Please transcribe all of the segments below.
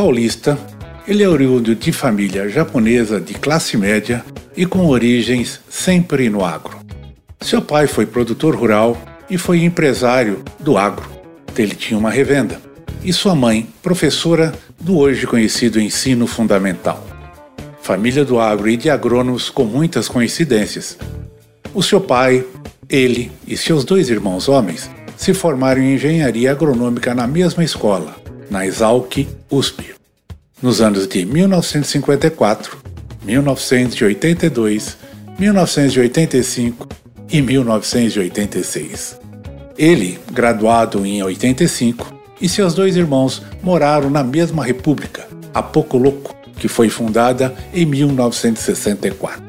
paulista, ele é oriundo de família japonesa de classe média e com origens sempre no agro. Seu pai foi produtor rural e foi empresário do agro. Ele tinha uma revenda. E sua mãe, professora do hoje conhecido ensino fundamental. Família do agro e de agrônomos com muitas coincidências. O seu pai, ele e seus dois irmãos homens se formaram em engenharia agronômica na mesma escola, na Exalc USP. Nos anos de 1954, 1982, 1985 e 1986. Ele, graduado em 85, e seus dois irmãos moraram na mesma república, a Louco, que foi fundada em 1964.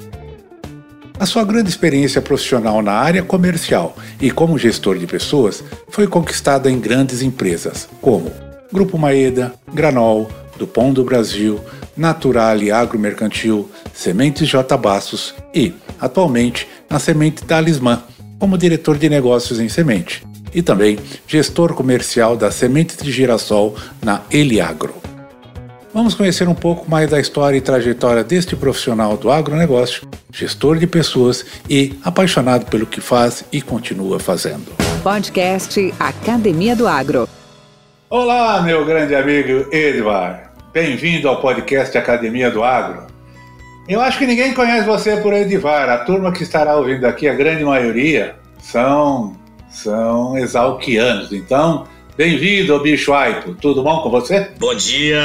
A sua grande experiência profissional na área comercial e como gestor de pessoas foi conquistada em grandes empresas, como Grupo Maeda, Granol, Dupont do Brasil, Naturale Agromercantil, Sementes J. Bastos e, atualmente, na Semente Talismã, como diretor de negócios em semente, e também gestor comercial da Semente de Girassol na Eliagro. Vamos conhecer um pouco mais da história e trajetória deste profissional do agronegócio, gestor de pessoas e apaixonado pelo que faz e continua fazendo. Podcast Academia do Agro. Olá, meu grande amigo Edvar. Bem-vindo ao podcast Academia do Agro. Eu acho que ninguém conhece você por Edivar. A turma que estará ouvindo aqui, a grande maioria, são, são exalquianos. Então, bem-vindo, bicho Aipo. Tudo bom com você? Bom dia,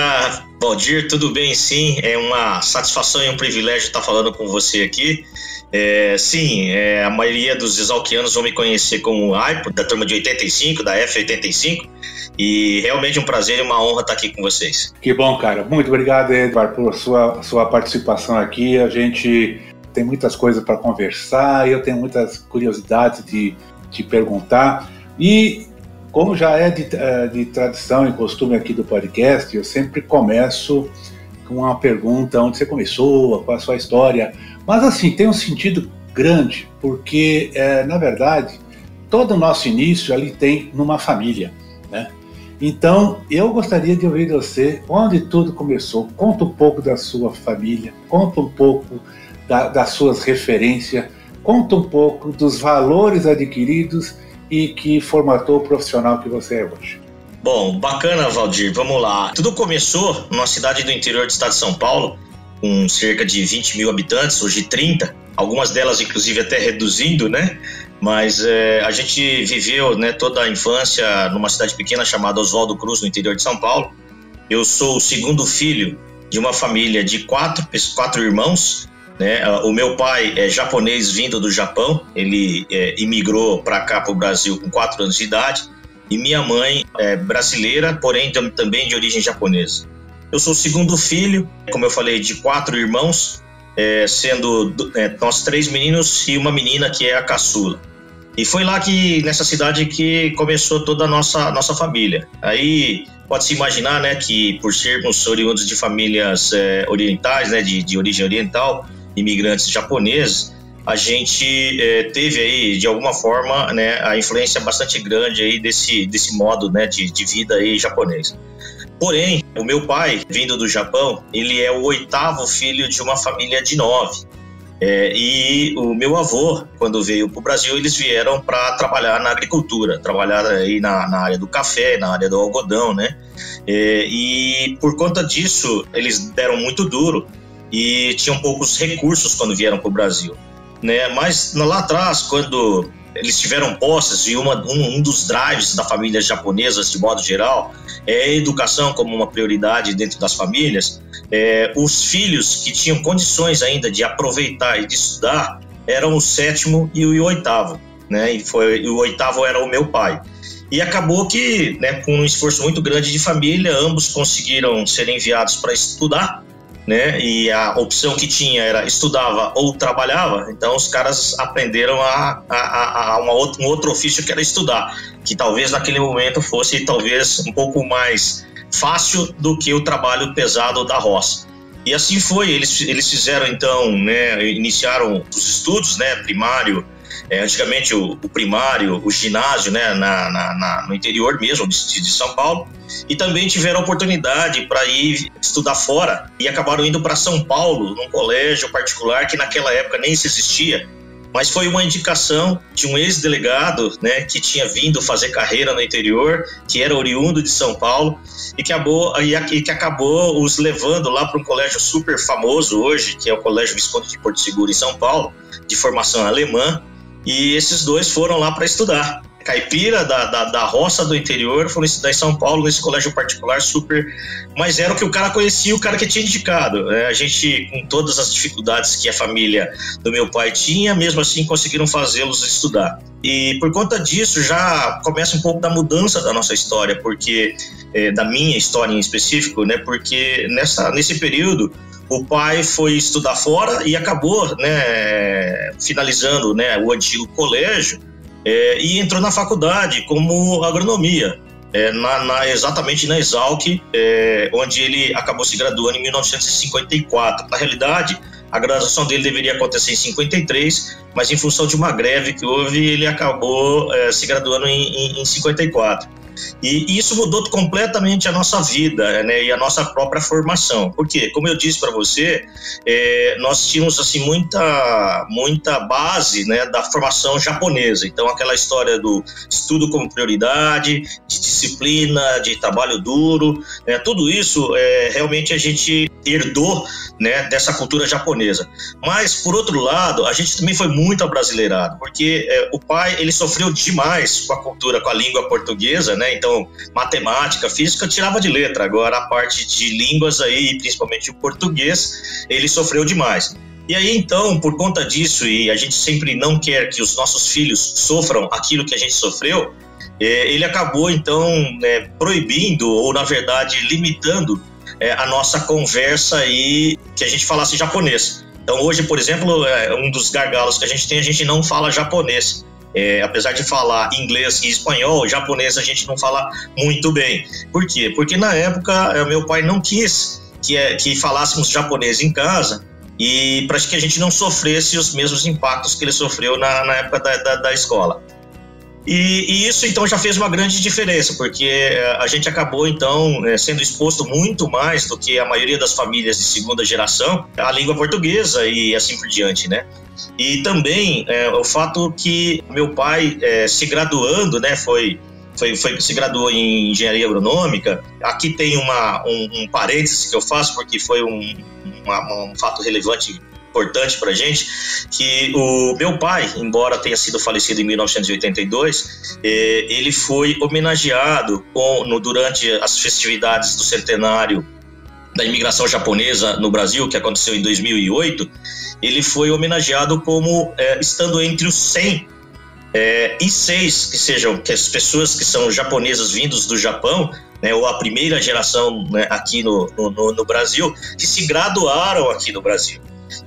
Valdir. Tudo bem, sim. É uma satisfação e um privilégio estar falando com você aqui. É, sim, é, a maioria dos exalquianos vão me conhecer como Aipo, da turma de 85, da F85. E realmente um prazer e uma honra estar aqui com vocês. Que bom, cara. Muito obrigado, Edvar, por sua, sua participação aqui. A gente tem muitas coisas para conversar, eu tenho muitas curiosidades de te perguntar. E como já é de, eh, de tradição e costume aqui do podcast, eu sempre começo com uma pergunta onde você começou, qual a sua história. Mas assim, tem um sentido grande, porque, é, na verdade, todo o nosso início ali tem numa família, né? Então, eu gostaria de ouvir você onde tudo começou. Conta um pouco da sua família, conta um pouco da, das suas referências, conta um pouco dos valores adquiridos e que formatou o profissional que você é hoje. Bom, bacana, Valdir. Vamos lá. Tudo começou numa cidade do interior do estado de São Paulo, com cerca de 20 mil habitantes, hoje 30, algumas delas, inclusive, até reduzindo, né? Mas é, a gente viveu né, toda a infância numa cidade pequena chamada Oswaldo Cruz, no interior de São Paulo. Eu sou o segundo filho de uma família de quatro, quatro irmãos. Né? O meu pai é japonês vindo do Japão, ele é, imigrou para cá, para o Brasil, com quatro anos de idade. E minha mãe é brasileira, porém também de origem japonesa. Eu sou o segundo filho, como eu falei, de quatro irmãos é, sendo é, nós três meninos e uma menina que é a caçula. E foi lá que, nessa cidade, que começou toda a nossa, nossa família. Aí pode-se imaginar, né, que por sermos oriundos de famílias é, orientais, né, de, de origem oriental, imigrantes japoneses, a gente é, teve aí, de alguma forma, né, a influência bastante grande aí desse, desse modo, né, de, de vida aí japonês. Porém, o meu pai, vindo do Japão, ele é o oitavo filho de uma família de nove. É, e o meu avô, quando veio para o Brasil, eles vieram para trabalhar na agricultura, trabalhar aí na, na, área do café, na área do algodão, né? É, e por conta disso, eles deram muito duro e tinham poucos recursos quando vieram para o Brasil. Né? Mas lá atrás, quando eles tiveram posses e uma, um, um, dos drives da família japonesa, de modo geral, é a educação como uma prioridade dentro das famílias. É, os filhos que tinham condições ainda de aproveitar e de estudar eram o sétimo e o oitavo, né? E, foi, o oitavo era o meu pai. E acabou que, né, com um esforço muito grande de família, ambos conseguiram ser enviados para estudar, né? E a opção que tinha era estudava ou trabalhava. Então os caras aprenderam a, a, a uma outro, um outro ofício que era estudar, que talvez naquele momento fosse talvez um pouco mais fácil do que o trabalho pesado da roça. E assim foi, eles, eles fizeram então, né, iniciaram os estudos, né, primário, é, antigamente o, o, primário, o ginásio, né, na, na, na no interior mesmo de, de, São Paulo, e também tiveram oportunidade para ir estudar fora e acabaram indo para São Paulo, num colégio particular que naquela época nem se existia, mas foi uma indicação de um ex-delegado, né, que tinha vindo fazer carreira no interior, que era oriundo de São Paulo e que acabou, e que acabou os levando lá para um colégio super famoso hoje, que é o Colégio Visconde de Porto Seguro em São Paulo, de formação alemã, e esses dois foram lá para estudar caipira da, da, da, roça do interior, foram estudar em São Paulo, nesse colégio particular super. Mas era o que o cara conhecia, o cara que tinha indicado. É, a gente, com todas as dificuldades que a família do meu pai tinha, mesmo assim conseguiram fazê-los estudar. E por conta disso já começa um pouco da mudança da nossa história, porque é, da minha história em específico, né? Porque nessa, nesse período o pai foi estudar fora e acabou, né, finalizando, né, o antigo colégio é, e entrou na faculdade como agronomia, é, na, na, exatamente na Exalc, é, onde ele acabou se graduando em 1954. Na realidade, a graduação dele deveria acontecer em 53, mas em função de uma greve que houve, ele acabou é, se graduando em, em, em 54. E isso mudou completamente a nossa vida né, e a nossa própria formação. Porque, como eu disse para você, é, nós tínhamos assim muita, muita base né, da formação japonesa. Então, aquela história do estudo como prioridade, de disciplina, de trabalho duro, né, tudo isso é, realmente a gente herdou né, dessa cultura japonesa. Mas, por outro lado, a gente também foi muito abrasileirado, porque é, o pai ele sofreu demais com a cultura, com a língua portuguesa, né? Então, matemática, física, tirava de letra. Agora, a parte de línguas aí, principalmente o português, ele sofreu demais. E aí, então, por conta disso, e a gente sempre não quer que os nossos filhos sofram aquilo que a gente sofreu, é, ele acabou, então, né, proibindo, ou na verdade, limitando é, a nossa conversa aí, que a gente falasse japonês. Então, hoje, por exemplo, é, um dos gargalos que a gente tem, a gente não fala japonês. É, apesar de falar inglês e espanhol, japonês a gente não fala muito bem. Por quê? Porque na época é, meu pai não quis que, é, que falássemos japonês em casa e para que a gente não sofresse os mesmos impactos que ele sofreu na, na época da, da, da escola. E, e, isso então já fez uma grande diferença, porque eh, a gente acabou então eh, sendo exposto muito mais do que a maioria das famílias de segunda geração à língua portuguesa e assim por diante, né? E também é, o fato que meu pai é, se graduando, né, foi foi, foi, se graduou em engenharia agronômica. Aqui tem uma, um, um parênteses que eu faço, porque foi um, uma, um fato relevante importante para gente, que o meu pai, embora tenha sido falecido em 1982, eh, ele foi homenageado no, durante as festividades do centenário da imigração japonesa no Brasil, que aconteceu em 2008, ele foi homenageado como eh, estando entre os 100 é, e seis que sejam que as pessoas que são japonesas vindos do Japão, né, ou a primeira geração né, aqui no, no, no, Brasil, que se graduaram aqui no Brasil.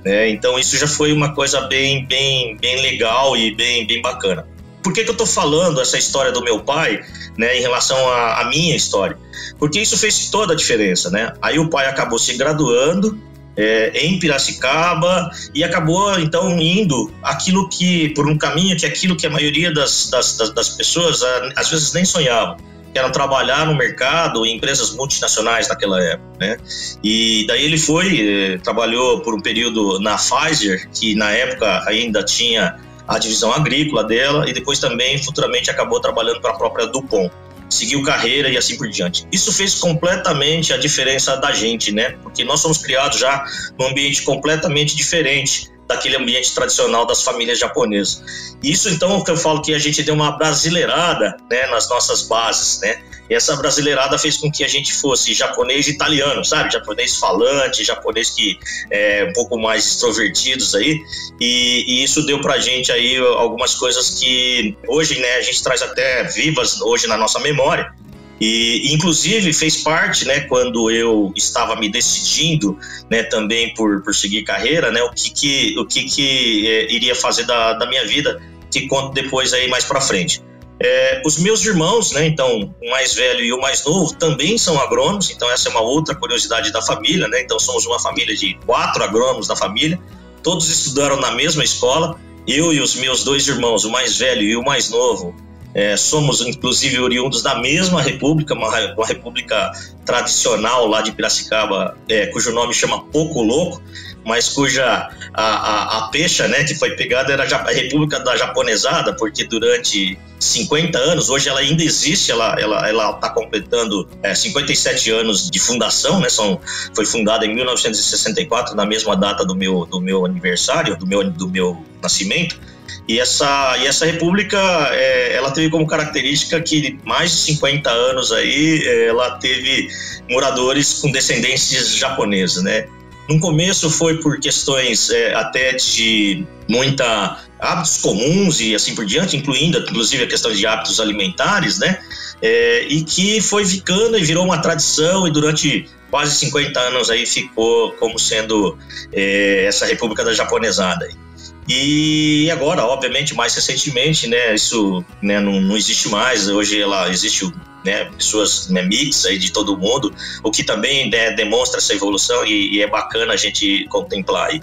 Né? Então isso já foi uma coisa bem, bem, bem legal e bem, bem bacana. Por que, que eu estou falando essa história do meu pai né, em relação à, minha história? Porque isso fez toda a diferença. Né? Aí o pai acabou se graduando, é, em Piracicaba e acabou então indo aquilo que por um caminho que aquilo que a maioria das, das, das pessoas às vezes nem sonhavam que era trabalhar no mercado em empresas multinacionais naquela época, né? E daí ele foi, eh, trabalhou por um período na Pfizer, que na época ainda tinha a divisão agrícola dela, e depois também futuramente acabou trabalhando para a própria Dupont. Seguiu carreira e assim por diante. Isso fez completamente a diferença da gente, né? Porque nós somos criados já num ambiente completamente diferente daquele ambiente tradicional das famílias japonesas. Isso então que eu falo que a gente deu uma brasileirada, né, nas nossas bases, né? E essa brasileirada fez com que a gente fosse japonês italiano, sabe? Japonês falante, japonês que é um pouco mais extrovertidos aí. E, e isso deu pra gente aí algumas coisas que hoje, né, a gente traz até vivas hoje na nossa memória. E, inclusive, fez parte, né, quando eu estava me decidindo, né, também por, por seguir carreira, né, o que que, o que, que é, iria fazer da, da minha vida, que conto depois aí mais para frente. É, os meus irmãos, né, então, o mais velho e o mais novo, também são agrônomos, então essa é uma outra curiosidade da família, né, então somos uma família de quatro agrônomos da família, todos estudaram na mesma escola, eu e os meus dois irmãos, o mais velho e o mais novo, é, somos, inclusive, oriundos da mesma república, uma, uma república tradicional lá de Piracicaba, é, cujo nome chama Pouco Louco, mas cuja a, a, a pecha né, que foi pegada era a República da Japonesada, porque durante 50 anos, hoje ela ainda existe, ela está ela, ela tá completando é, 57 anos de fundação, né, são, foi fundada em 1964, na mesma data do meu, do meu aniversário, do meu, do meu nascimento, e essa, e essa república, é, ela teve como característica que mais de 50 anos aí, é, ela teve moradores com descendências japonesas, né? No começo foi por questões é, até de muita hábitos comuns e assim por diante, incluindo inclusive a questão de hábitos alimentares, né? É, e que foi ficando e virou uma tradição e durante quase 50 anos aí ficou como sendo é, essa República da Japonesada. E agora, obviamente, mais recentemente, né, isso né, não, não existe mais. Hoje ela existe né, pessoas né, mix aí de todo mundo, o que também né, demonstra essa evolução e, e, é bacana a gente contemplar aí.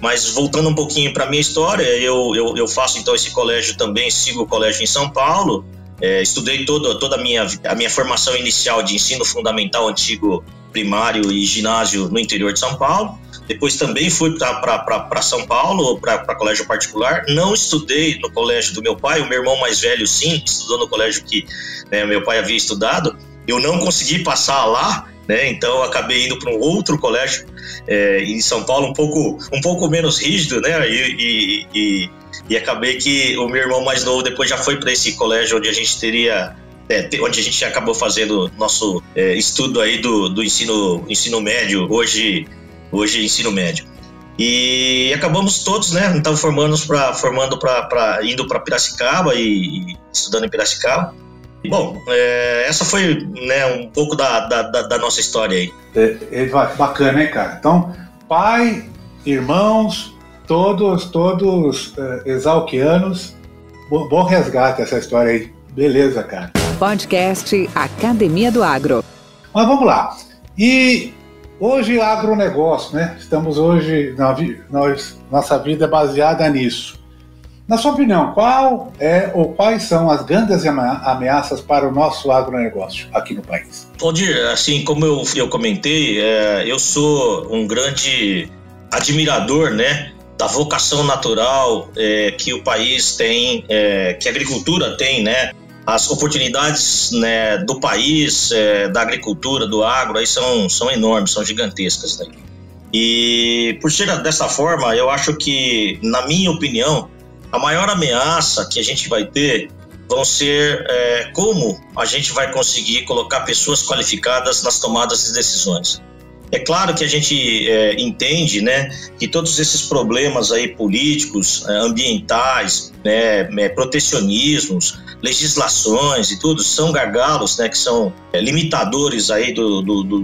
Mas voltando um pouquinho para minha história, eu, eu, eu, faço então esse colégio também, sigo o colégio em São Paulo. É, estudei todo, toda a minha, a minha formação inicial de ensino fundamental antigo primário e ginásio no interior de São Paulo. Depois também fui para São Paulo, para colégio particular. Não estudei no colégio do meu pai, o meu irmão mais velho sim, estudou no colégio que né, meu pai havia estudado. Eu não consegui passar lá, né, então acabei indo para um outro colégio é, em São Paulo, um pouco, um pouco menos rígido, né, e, e, e, e acabei que o meu irmão mais novo depois já foi para esse colégio onde a gente teria é, onde a gente acabou fazendo nosso é, estudo aí do, do ensino, ensino médio, hoje hoje ensino médio. E acabamos todos, né, então formando para formando para indo para Piracicaba e, e, estudando em Piracicaba. Bom, é, essa foi né, um pouco da, da, da nossa história aí. É, é, bacana, hein, cara? Então, pai, irmãos, todos, todos é, exalquianos. Bom, bom resgate essa história aí. Beleza, cara. Podcast Academia do Agro. Mas vamos lá. E Hoje, agronegócio, né? Estamos hoje, nós, nossa vida é baseada nisso. Na sua opinião, qual é ou quais são as grandes ameaças para o nosso agronegócio aqui no país? Valdir, assim como eu, eu comentei, é, eu sou um grande admirador, né, da vocação natural é, que o país tem, é, que a agricultura tem, né, as oportunidades né, do país, é, da agricultura, do agro, aí são, são enormes, são gigantescas. Né? E por ser dessa forma, eu acho que, na minha opinião, a maior ameaça que a gente vai ter vão ser é, como a gente vai conseguir colocar pessoas qualificadas nas tomadas de decisões. É claro que a gente é, entende, né, que todos esses problemas aí políticos, é, ambientais, né, é, protecionismos, legislações e tudo são gargalos, né, que são é, limitadores aí do, do, do,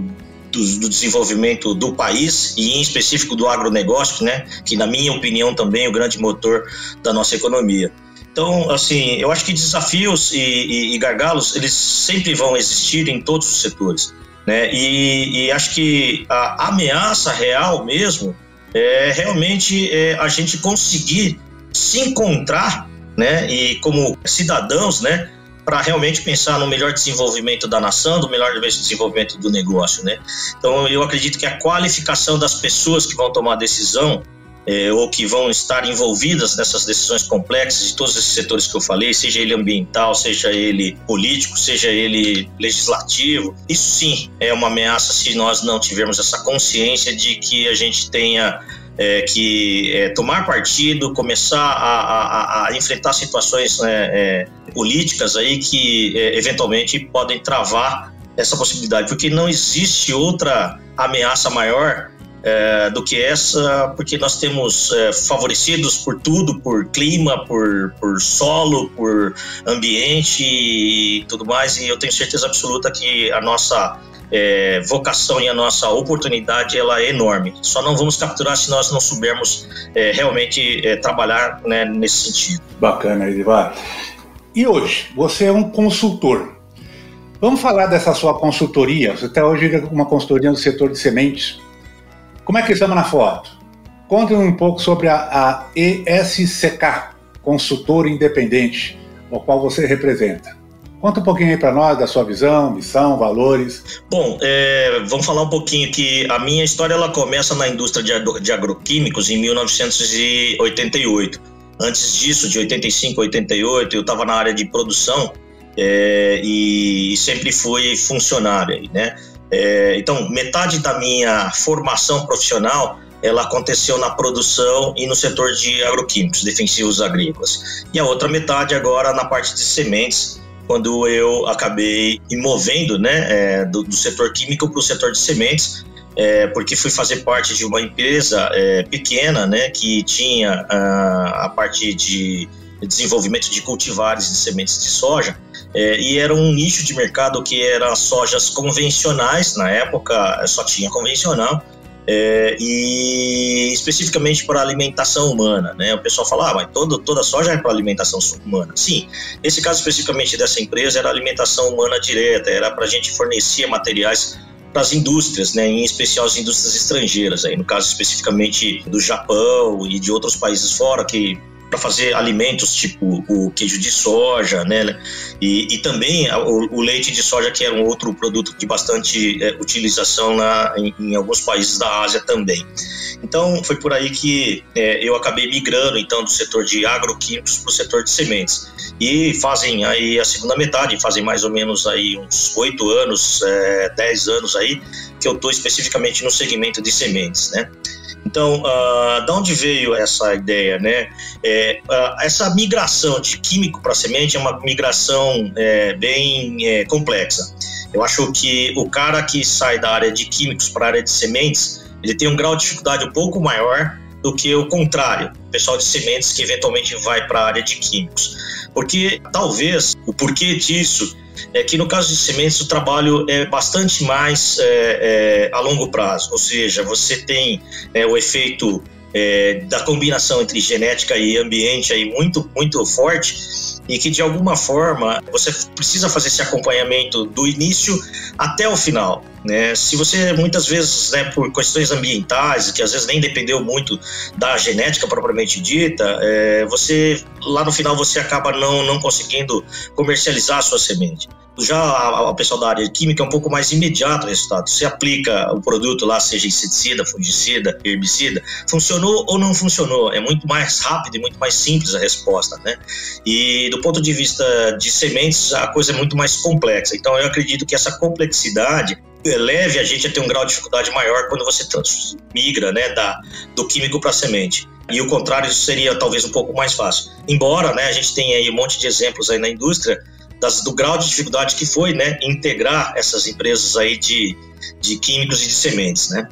do, desenvolvimento do país e em específico do agronegócio, né, que na minha opinião também é o grande motor da nossa economia. Então, assim, eu acho que desafios e, e, e gargalos eles sempre vão existir em todos os setores. Né? E, e acho que a ameaça real mesmo é realmente é a gente conseguir se encontrar, né? E como cidadãos, né? Para realmente pensar no melhor desenvolvimento da nação, do melhor desenvolvimento do negócio, né? Então eu acredito que a qualificação das pessoas que vão tomar a decisão é, ou que vão estar envolvidas nessas decisões complexas de todos esses setores que eu falei, seja ele ambiental, seja ele político, seja ele legislativo. Isso sim é uma ameaça se nós não tivermos essa consciência de que a gente tenha é, que é, tomar partido, começar a, a, a enfrentar situações né, é, políticas aí que é, eventualmente podem travar essa possibilidade, porque não existe outra ameaça maior é, do que essa, porque nós temos é, favorecidos por tudo, por clima, por, por solo, por ambiente e tudo mais, e eu tenho certeza absoluta que a nossa é, vocação e a nossa oportunidade ela é enorme. Só não vamos capturar se nós não soubermos é, realmente é, trabalhar né, nesse sentido. Bacana, Edivar. E hoje, você é um consultor. Vamos falar dessa sua consultoria. Você até hoje é uma consultoria no setor de sementes. Como é que estamos na foto? Conte um pouco sobre a, a ESCK, consultor independente, o qual você representa. Conta um pouquinho aí para nós da sua visão, missão, valores. Bom, é, vamos falar um pouquinho que a minha história ela começa na indústria de, agroquímicos em 1988. Antes disso, de 85 a 88, eu estava na área de produção é, e, sempre fui funcionário, né? É, então, metade da minha formação profissional ela aconteceu na produção e no setor de agroquímicos, defensivos agrícolas. E a outra metade agora na parte de sementes, quando eu acabei me movendo né, é, do, do, setor químico para o setor de sementes, é, porque fui fazer parte de uma empresa é, pequena né, que tinha a, a parte de desenvolvimento de cultivares de sementes de soja, é, e era um nicho de mercado que era sojas convencionais, na época só tinha convencional, é, e especificamente para alimentação humana, né? O pessoal fala, ah, mas todo, toda soja é para alimentação humana. Sim, esse caso especificamente dessa empresa era alimentação humana direta, era para a gente fornecer materiais para as indústrias, né, em especial as indústrias estrangeiras, aí no caso especificamente do Japão e de outros países fora que para fazer alimentos tipo o queijo de soja, né? E, e também o, o, leite de soja, que era um outro produto de bastante é, utilização na, em, em, alguns países da Ásia também. Então foi por aí que é, eu acabei migrando então do setor de agroquímicos para o setor de sementes. E fazem aí a segunda metade, fazem mais ou menos aí uns oito anos, é, dez anos aí que eu estou especificamente no segmento de sementes, né? Então, uh, da onde veio essa ideia, né? É, uh, essa migração de químico para semente é uma migração é, bem é, complexa. Eu acho que o cara que sai da área de químicos para a área de sementes, ele tem um grau de dificuldade um pouco maior do que o contrário, o pessoal de sementes que eventualmente vai para a área de químicos. Porque talvez o porquê disso é que no caso de sementes o trabalho é bastante mais é, é, a longo prazo, ou seja, você tem é, o efeito é, da combinação entre genética e ambiente aí muito muito forte e que de alguma forma você precisa fazer esse acompanhamento do início até o final. Né? Se você muitas vezes, né, por questões ambientais, que às vezes nem dependeu muito da genética propriamente dita, é, você lá no final você acaba não, não conseguindo comercializar a sua semente. Já o pessoal da área química é um pouco mais imediato o resultado. Você aplica o produto lá, seja inseticida, fungicida, herbicida, funcionou ou não funcionou. É muito mais rápido e muito mais simples a resposta, né? E do ponto de vista de sementes, a coisa é muito mais complexa. Então eu acredito que essa complexidade leve a gente a ter um grau de dificuldade maior quando você migra né, da, do químico para a semente. E o contrário seria talvez um pouco mais fácil. Embora né, a gente tenha aí um monte de exemplos aí na indústria das, do grau de dificuldade que foi né, integrar essas empresas aí de, de químicos e de sementes. Né?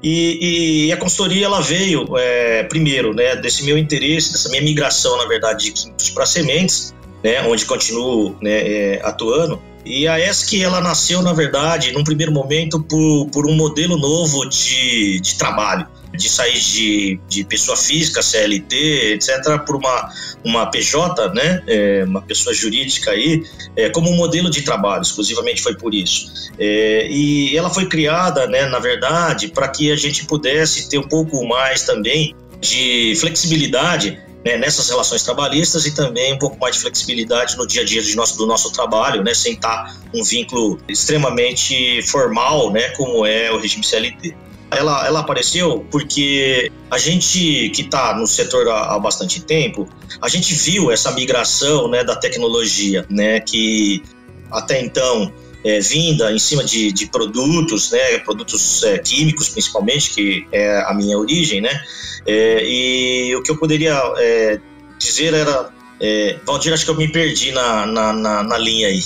E, e a consultoria ela veio é, primeiro né, desse meu interesse, dessa minha migração, na verdade, de químicos para sementes, né, onde continuo né, é, atuando. E a ESC, ela nasceu, na verdade, num primeiro momento, por, por um modelo novo de, de trabalho, de sair de, de pessoa física, CLT, etc., por uma, uma PJ, né, é, uma pessoa jurídica aí, é, como um modelo de trabalho, exclusivamente foi por isso. É, e ela foi criada, né, na verdade, para que a gente pudesse ter um pouco mais também de flexibilidade né, nessas relações trabalhistas e também um pouco mais de flexibilidade no dia a dia de nosso, do nosso trabalho, né, sem estar um vínculo extremamente formal, né, como é o regime CLT. Ela, ela apareceu porque a gente que está no setor há, há, bastante tempo, a gente viu essa migração né, da tecnologia, né, que até então é, vinda em cima de, de produtos, né, produtos é, químicos principalmente, que é a minha origem, né, é, e o que eu poderia é, dizer era, é, Valdir, acho que eu me perdi na, na, na, na linha aí.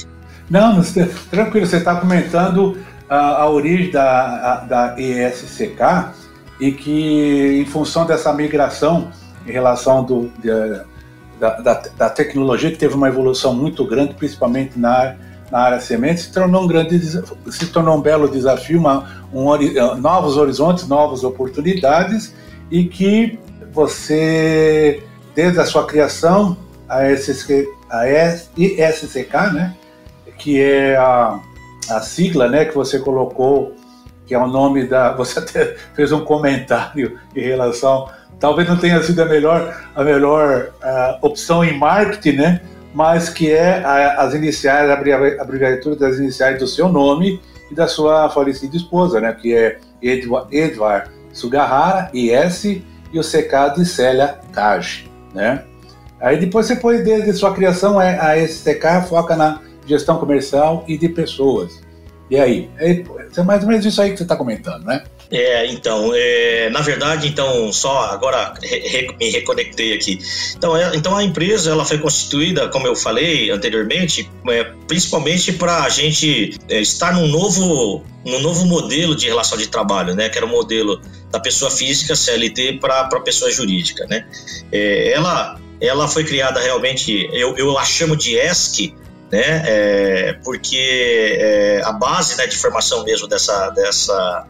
Não, tranquilo, você está comentando a, a, origem da, a, da ESCK e que em função dessa migração em relação do, de, da, da, da, tecnologia, que teve uma evolução muito grande, principalmente na, na área sementes, se tornou um grande se tornou um belo desafio, uma, um, eh, novos horizontes, novas oportunidades, e que você, desde a sua criação, a, SSK, a ISCK, né, que é a, a sigla né, que você colocou, que é o nome da. Você até fez um comentário em relação talvez não tenha sido a melhor, a melhor uh, opção em marketing, né? Mas que é a, as iniciais, a abreviatura das iniciais do seu nome e da sua falecida esposa, né? Que é Edward, Edward Sugahara, IS, e o CK de Célia Kaj, né? Aí depois você põe desde sua criação, é, a STK foca na gestão comercial e de pessoas. E aí? É, é mais ou menos isso aí que você está comentando, né? É, então, é, na verdade, então, só agora re, me reconectei aqui. Então, é, então, a empresa ela foi constituída, como eu falei anteriormente, é, principalmente para a gente é, estar num novo, num novo modelo de relação de trabalho, né? Que era o modelo da pessoa física CLT para a pessoa jurídica, né? É, ela, ela foi criada realmente, eu, eu a chamo de ESC, né? É, porque é, a base né, de formação mesmo dessa, dessa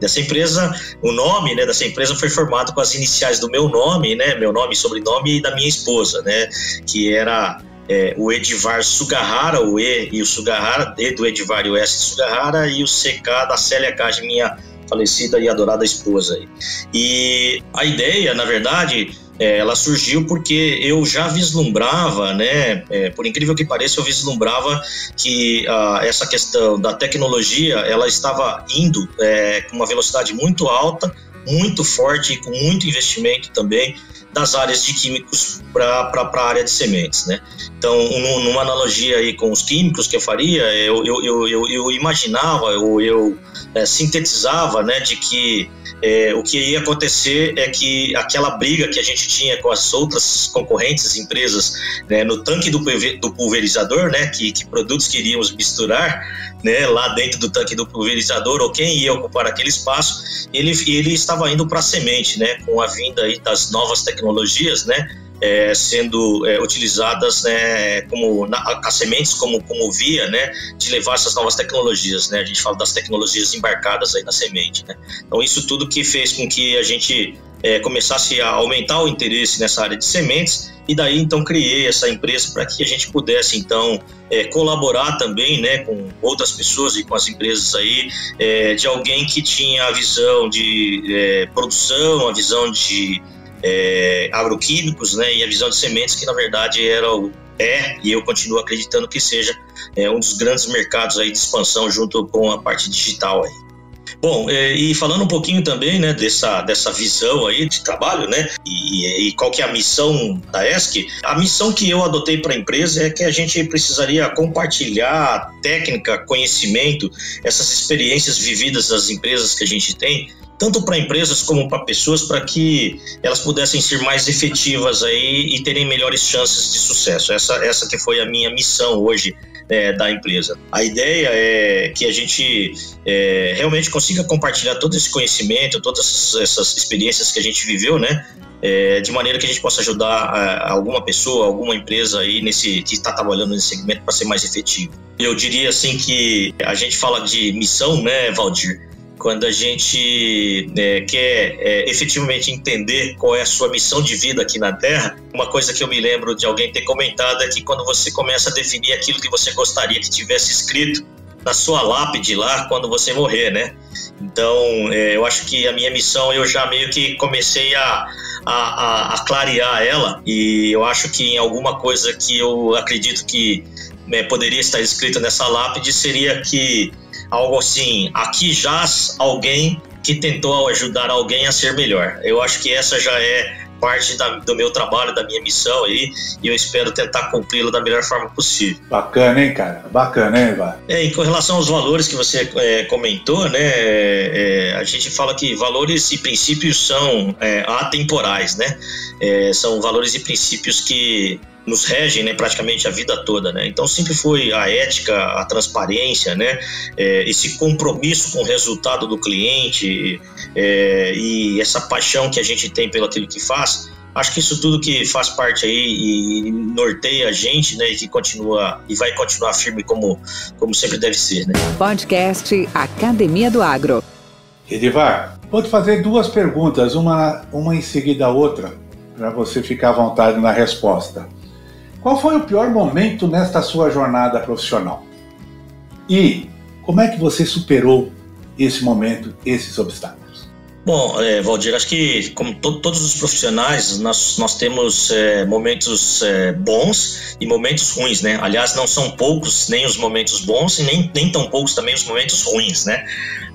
dessa empresa, o nome né, dessa empresa foi formado com as iniciais do meu nome, né, meu nome sobrenome e da minha esposa, né, que era é, o Edivar Sugahara, o E e o Sugahara, E do Edivar e o S Sugahara, e o CK da Célia Cage, minha falecida e adorada esposa. E a ideia, na verdade, é, ela surgiu porque eu já vislumbrava, né, é, por incrível que pareça, eu vislumbrava que ah, essa questão da tecnologia ela estava indo é, com uma velocidade muito alta, muito forte e com muito investimento também das áreas de químicos para a área de sementes, né? Então, numa analogia aí com os químicos que eu faria, eu, eu, eu, eu, imaginava, eu, eu é, sintetizava, né, de que é, o que ia acontecer é que aquela briga que a gente tinha com as outras concorrentes empresas né, no tanque do, do pulverizador, né, que, que, produtos queríamos misturar né, lá dentro do tanque do pulverizador ou quem ia ocupar aquele espaço, ele, ele estava indo para a semente, né, com a vinda aí das novas tecnologias, né, é, sendo é, utilizadas né, como na, as sementes como, como via né, de levar essas novas tecnologias. Né? A gente fala das tecnologias embarcadas aí na semente. Né? Então isso tudo que fez com que a gente é, começasse a aumentar o interesse nessa área de sementes e daí então criei essa empresa para que a gente pudesse então é, colaborar também né, com outras pessoas e com as empresas aí é, de alguém que tinha a visão de é, produção, a visão de é, agroquímicos, né, e a visão de sementes que na verdade era o, é e eu continuo acreditando que seja é, um dos grandes mercados aí de expansão junto com a parte digital aí. Bom, é, e falando um pouquinho também, né, dessa, dessa visão aí de trabalho, né, e, e qual que é a missão da ESC, a missão que eu adotei para a empresa é que a gente precisaria compartilhar técnica, conhecimento, essas experiências vividas das empresas que a gente tem, tanto para empresas como para pessoas, para que elas pudessem ser mais efetivas aí e terem melhores chances de sucesso. Essa, essa que foi a minha missão hoje é, da empresa. A ideia é que a gente é, realmente consiga compartilhar todo esse conhecimento, todas essas experiências que a gente viveu, né? É, de maneira que a gente possa ajudar a, alguma pessoa, alguma empresa aí nesse que está trabalhando nesse segmento para ser mais efetivo. Eu diria assim que a gente fala de missão, né, Valdir? Quando a gente é, quer é, efetivamente entender qual é a sua missão de vida aqui na Terra, uma coisa que eu me lembro de alguém ter comentado é que quando você começa a definir aquilo que você gostaria que tivesse escrito na sua lápide lá quando você morrer, né? Então, é, eu acho que a minha missão eu já meio que comecei a, a, a, clarear ela e eu acho que em alguma coisa que eu acredito que né, poderia estar escrito nessa lápide seria que algo assim, aqui jaz alguém que tentou ajudar alguém a ser melhor. Eu acho que essa já é parte da, do meu trabalho, da minha missão aí, e eu espero tentar cumpri-lo da melhor forma possível. Bacana, hein, cara? Bacana, hein, Ivan? É, e com relação aos valores que você é, comentou, né, é, a gente fala que valores e princípios são é, atemporais, né? É, são valores e princípios que nos regem né, praticamente a vida toda. Né? Então sempre foi a ética, a transparência, né, é, esse compromisso com o resultado do cliente é, e essa paixão que a gente tem pelo aquilo que faz. Acho que isso tudo que faz parte aí e norteia a gente, né, e que continua e vai continuar firme como, como sempre deve ser, né? Podcast Academia do Agro. Edivar, vou te fazer duas perguntas, uma, uma em seguida a outra, para você ficar à vontade na resposta. Qual foi o pior momento nesta sua jornada profissional? E como é que você superou esse momento, esses obstáculos? Bom, é, Valdir, acho que como to todos os profissionais, nós, nós temos é, momentos é, bons e momentos ruins, né? Aliás, não são poucos nem os momentos bons e nem, nem tão poucos também os momentos ruins, né?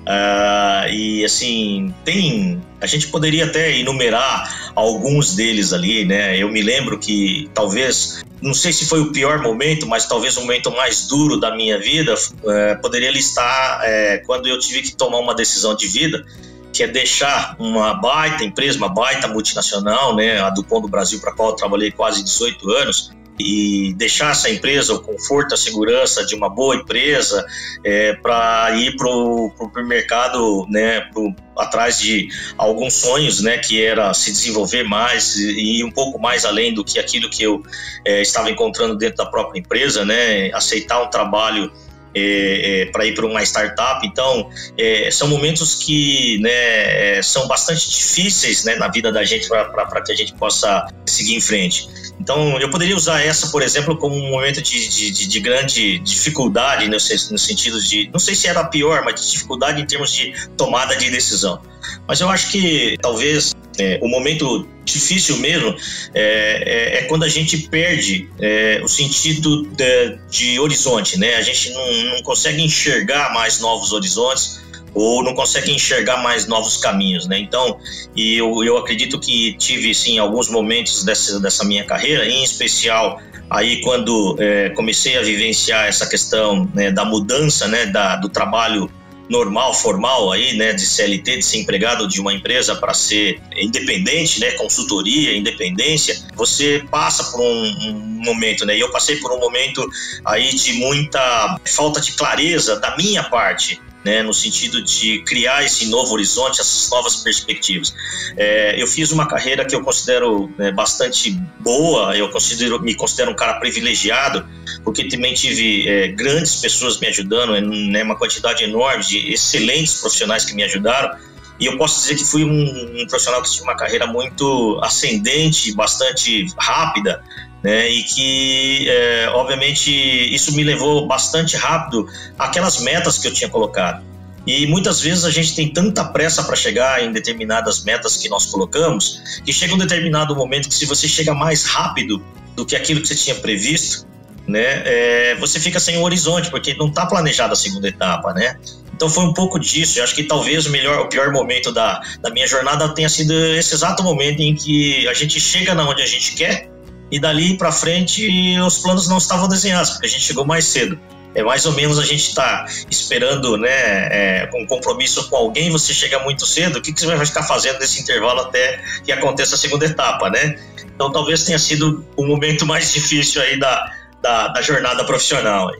Uh, e assim, tem. A gente poderia até enumerar alguns deles ali, né? Eu me lembro que talvez não sei se foi o pior momento, mas talvez o momento mais duro da minha vida, é, poderia listar é, quando eu tive que tomar uma decisão de vida, que é deixar uma baita empresa, uma baita multinacional, né, a Dupont do Brasil, para a qual eu trabalhei quase 18 anos, e deixar essa empresa, o conforto, a segurança de uma boa empresa, é, para ir para o mercado, né, pro, atrás de alguns sonhos, né, que era se desenvolver mais e ir um pouco mais além do que aquilo que eu é, estava encontrando dentro da própria empresa, né, aceitar um trabalho é, é, para ir para uma startup. Então, é, são momentos que né, é, são bastante difíceis né, na vida da gente para que a gente possa seguir em frente. Então, eu poderia usar essa, por exemplo, como um momento de, de, de grande dificuldade, no, no, sentido de, não sei se era pior, mas de dificuldade em termos de tomada de decisão. Mas eu acho que talvez é, o momento difícil mesmo é, é, é quando a gente perde é, o sentido de, de, horizonte, né? A gente não, não consegue enxergar mais novos horizontes ou não consegue enxergar mais novos caminhos, né? Então, e eu, eu acredito que tive sim alguns momentos dessa, dessa minha carreira, em especial aí quando é, comecei a vivenciar essa questão né, da mudança, né, da, do trabalho normal, formal aí, né, de CLT, de ser empregado de uma empresa para ser independente, né, consultoria, independência, você passa por um, um, momento, né, e eu passei por um momento aí de muita falta de clareza da minha parte, né, no sentido de criar esse novo horizonte, essas novas perspectivas. É, eu fiz uma carreira que eu considero né, bastante boa, eu considero, me considero um cara privilegiado, porque também tive é, grandes pessoas me ajudando, é, né, uma quantidade enorme de excelentes profissionais que me ajudaram. E eu posso dizer que fui um, um profissional que tinha uma carreira muito ascendente, bastante rápida, né, e que, é, obviamente, isso me levou bastante rápido àquelas metas que eu tinha colocado. E muitas vezes a gente tem tanta pressa para chegar em determinadas metas que nós colocamos, que chega um determinado momento que se você chega mais rápido do que aquilo que você tinha previsto, né, é, você fica sem o horizonte, porque não está planejada a segunda etapa, né? Então foi um pouco disso. Eu acho que talvez o melhor, o pior momento da, da minha jornada tenha sido esse exato momento em que a gente chega na onde a gente quer, e dali para frente os planos não estavam desenhados, porque a gente chegou mais cedo. É mais ou menos a gente está esperando, né, é, um compromisso com alguém, você chega muito cedo, o que, que você vai ficar fazendo nesse intervalo até que aconteça a segunda etapa, né? Então talvez tenha sido o momento mais difícil aí da, da, da jornada profissional.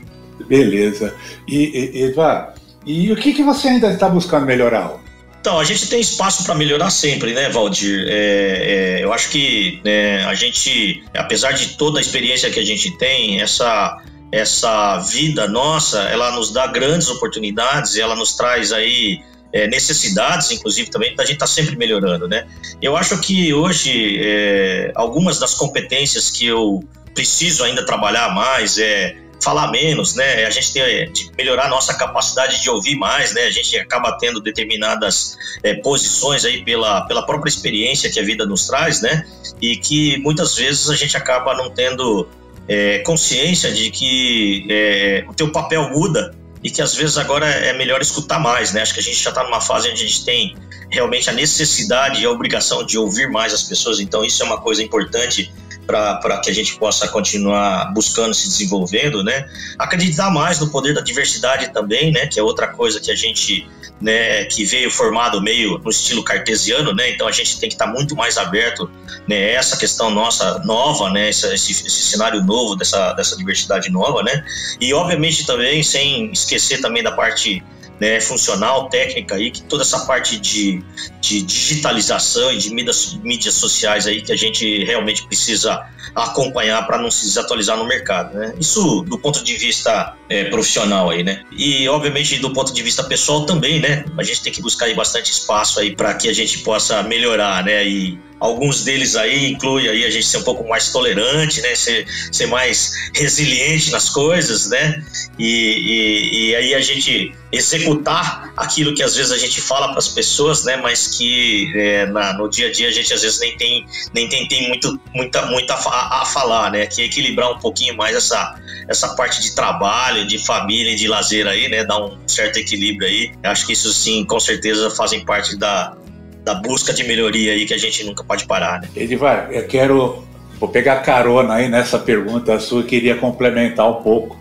Beleza. E Eva, e o que, que você ainda está buscando melhorar? Então, a gente tem espaço para melhorar sempre, né, Valdir? É, é, eu acho que né, a gente, apesar de toda a experiência que a gente tem, essa, essa vida nossa, ela nos dá grandes oportunidades, ela nos traz aí é, necessidades, inclusive, também, a gente está sempre melhorando, né? Eu acho que hoje, é, algumas das competências que eu preciso ainda trabalhar mais é falar menos, né? A gente tem de melhorar a nossa capacidade de ouvir mais, né? A gente acaba tendo determinadas é, posições aí pela, pela própria experiência que a vida nos traz, né? E que muitas vezes a gente acaba não tendo é, consciência de que é, o teu papel muda e que às vezes agora é melhor escutar mais, né? Acho que a gente já está numa fase onde a gente tem realmente a necessidade e a obrigação de ouvir mais as pessoas, então isso é uma coisa importante para que a gente possa continuar buscando se desenvolvendo, né? Acreditar mais no poder da diversidade também, né? Que é outra coisa que a gente, né? Que veio formado meio no estilo cartesiano, né? Então a gente tem que estar tá muito mais aberto, né? Essa questão nossa nova, né? Esse, esse, esse, cenário novo dessa, dessa diversidade nova, né? E obviamente também sem esquecer também da parte né, funcional, técnica aí, que toda essa parte de, de digitalização e de mídias, mídias sociais aí que a gente realmente precisa acompanhar para não se desatualizar no mercado, né? Isso do ponto de vista é, profissional aí, né? E obviamente do ponto de vista pessoal também, né? A gente tem que buscar aí bastante espaço aí para que a gente possa melhorar, né? E Alguns deles aí inclui aí a gente ser um pouco mais tolerante, né? Ser, ser mais resiliente nas coisas, né? E, e, e aí a gente executar aquilo que às vezes a gente fala para as pessoas, né? Mas que é, na, no dia a dia a gente às vezes nem tem nem tem, tem muito muita muita a, falar, né? Que equilibrar um pouquinho mais essa essa parte de trabalho, de família de lazer aí, né? Dar um certo equilíbrio aí. Acho que isso sim, com certeza fazem parte da, da busca de melhoria aí que a gente nunca pode parar. Né? Edivar, eu quero vou pegar carona aí nessa pergunta sua, queria complementar um pouco.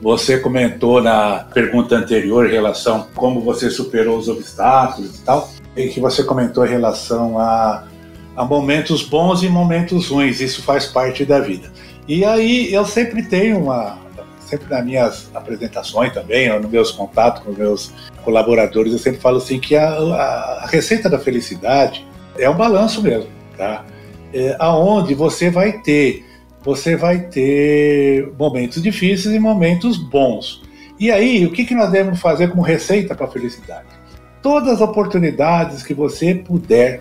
Você comentou na pergunta anterior em relação a como você superou os obstáculos e tal, e que você comentou em relação a, a momentos bons e momentos ruins, isso faz parte da vida. E aí eu sempre tenho uma, sempre nas minhas apresentações também, nos meus contatos com meus colaboradores, eu sempre falo assim que a, a, a receita da felicidade é um balanço mesmo, tá? É, aonde você vai ter você vai ter momentos difíceis e momentos bons. E aí, o que, que nós devemos fazer como receita para a felicidade? Todas as oportunidades que você puder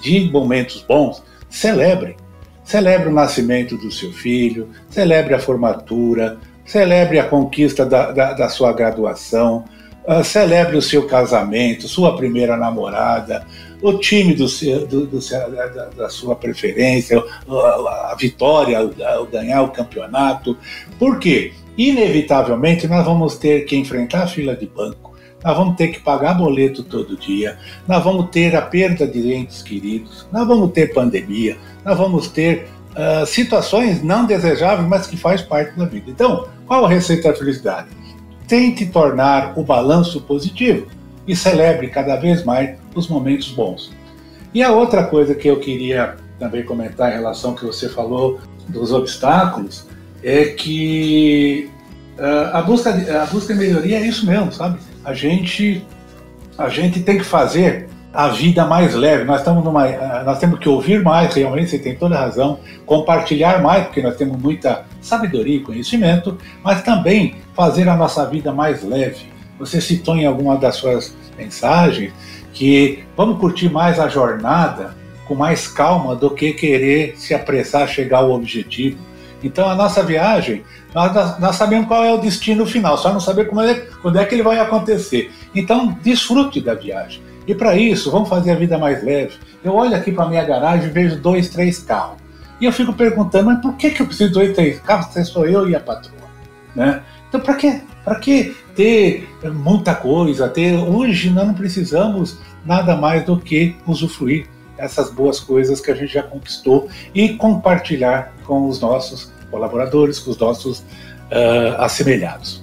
de momentos bons, celebre. Celebre o nascimento do seu filho, celebre a formatura, celebre a conquista da, da, da sua graduação, uh, celebre o seu casamento, sua primeira namorada, o time do, do, do, da, da, sua preferência, a, a vitória, o, ganhar o campeonato. Por quê? Inevitavelmente nós vamos ter que enfrentar a fila de banco, nós vamos ter que pagar boleto todo dia, nós vamos ter a perda de entes queridos, nós vamos ter pandemia, nós vamos ter uh, situações não desejáveis, mas que faz parte da vida. Então, qual a receita da felicidade? Tente tornar o balanço positivo e celebre cada vez mais os momentos bons. E a outra coisa que eu queria também comentar em relação ao que você falou dos obstáculos é que uh, a busca a busca de melhoria é isso mesmo, sabe? A gente a gente tem que fazer a vida mais leve. Nós estamos numa, eh, nós temos que ouvir mais, realmente você tem toda a razão, compartilhar mais, porque nós temos muita sabedoria e conhecimento, mas também fazer a nossa vida mais leve. Você citou em alguma das suas mensagens que vamos curtir mais a jornada com mais calma do que querer se apressar a chegar ao objetivo. Então a nossa viagem, nós, nós sabemos qual é o destino final, só não saber como é, quando é que ele vai acontecer. Então desfrute da viagem. E para isso, vamos fazer a vida mais leve. Eu olho aqui para minha garagem e vejo dois, três carros. E eu fico perguntando, mas por que, que eu preciso de dois, três carros se sou eu e a patroa? Né? Então, para quê? Para que ter muita coisa? Ter... Hoje nós não precisamos nada mais do que usufruir essas boas coisas que a gente já conquistou e compartilhar com os nossos colaboradores, com os nossos uh, assemelhados.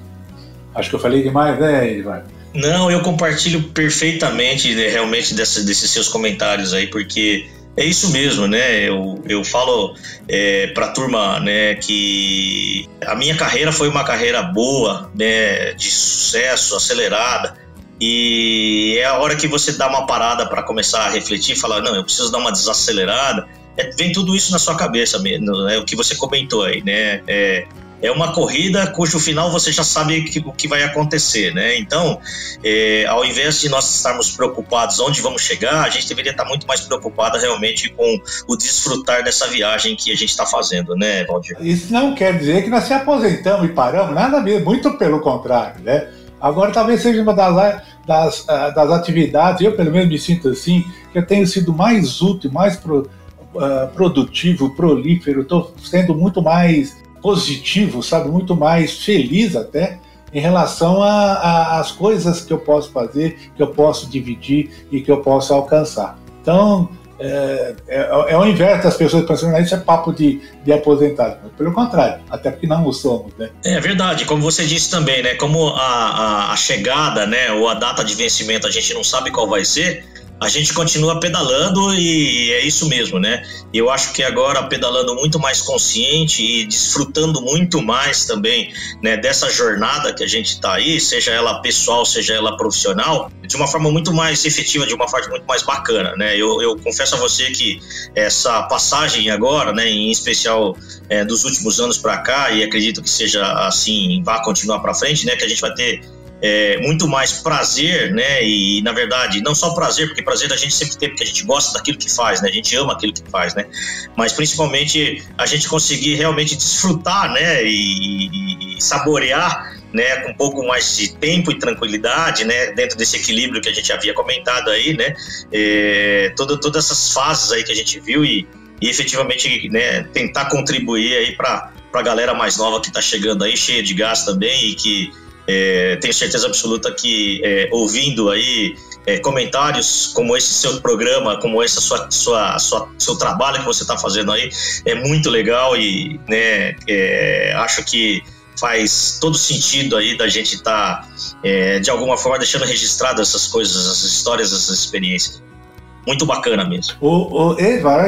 Acho que eu falei demais, né, Eduardo? Não, eu compartilho perfeitamente né, realmente dessa, desses seus comentários aí, porque é isso mesmo, né? Eu, eu falo é, para a turma né, que a minha carreira foi uma carreira boa, né, de sucesso, acelerada. E é a hora que você dá uma parada para começar a refletir, falar, não, eu preciso dar uma desacelerada. É, vem tudo isso na sua cabeça mesmo, é o que você comentou aí, né? É, é uma corrida cujo final você já sabe que, o que vai acontecer, né? Então, é, ao invés de nós estarmos preocupados onde vamos chegar, a gente deveria estar muito mais preocupado realmente com o desfrutar dessa viagem que a gente está fazendo, né, Valdir? Isso não quer dizer que nós se aposentamos e paramos, nada mesmo, muito pelo contrário, né? Agora talvez seja uma das, das, ah, das atividades, eu pelo menos me sinto assim, que eu tenho sido mais útil, mais pro, uh, produtivo, prolífero, estou sendo muito mais positivo, sabe, muito mais feliz até em relação às coisas que eu posso fazer, que eu posso dividir e que eu posso alcançar. Então, é, é, é o inverso das pessoas pensando, isso é papo de, de aposentado. Pelo contrário, até porque não o somos, né? É verdade, como você disse também, né? Como a, a, a chegada, né, ou a data de vencimento a gente não sabe qual vai ser, a gente continua pedalando e é isso mesmo, né? Eu acho que agora pedalando muito mais consciente e desfrutando muito mais também né, dessa jornada que a gente está aí, seja ela pessoal, seja ela profissional, de uma forma muito mais efetiva, de uma forma muito mais bacana, né? Eu, eu confesso a você que essa passagem agora, né, em especial é, dos últimos anos para cá, e acredito que seja assim, vá continuar para frente, né? Que a gente vai ter é, muito mais prazer, né? E na verdade, não só prazer, porque prazer a gente sempre tem, porque a gente gosta daquilo que faz, né? A gente ama aquilo que faz, né? Mas principalmente a gente conseguir realmente desfrutar, né? E, e, saborear né, com um pouco mais de tempo e tranquilidade, né, dentro desse equilíbrio que a gente havia comentado aí, né, é, toda, todas essas fases aí que a gente viu e, e efetivamente, né, tentar contribuir aí para a galera mais nova que está chegando aí, cheia de gás também e que é, tenho certeza absoluta que é, ouvindo aí é, comentários como esse seu programa, como esse sua, sua, sua seu trabalho que você está fazendo aí, é muito legal e né, é, acho que faz todo sentido aí da gente estar tá, é, de alguma forma deixando registrado essas coisas, essas histórias, essas experiências. Muito bacana mesmo. O, o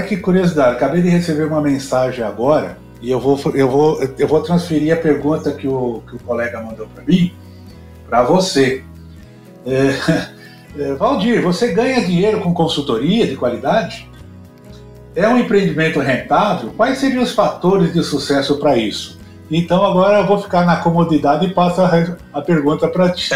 que curiosidade, acabei de receber uma mensagem agora e eu vou, eu vou, eu vou transferir a pergunta que o, que o colega mandou para mim para você. É, é, Valdir, você ganha dinheiro com consultoria de qualidade? É um empreendimento rentável? Quais seriam os fatores de sucesso para isso? Então agora eu vou ficar na comodidade e passo a, a pergunta para ti.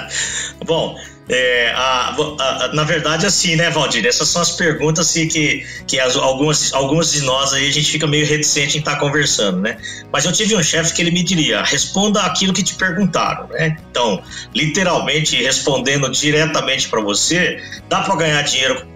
Bom, é, a, a, a, na verdade, assim, né, Valdir? Essas são as perguntas assim, que, que as, algumas, algumas de nós aí a gente fica meio reticente em estar tá conversando, né? Mas eu tive um chefe que ele me diria: responda aquilo que te perguntaram, né? Então, literalmente respondendo diretamente para você, dá para ganhar dinheiro com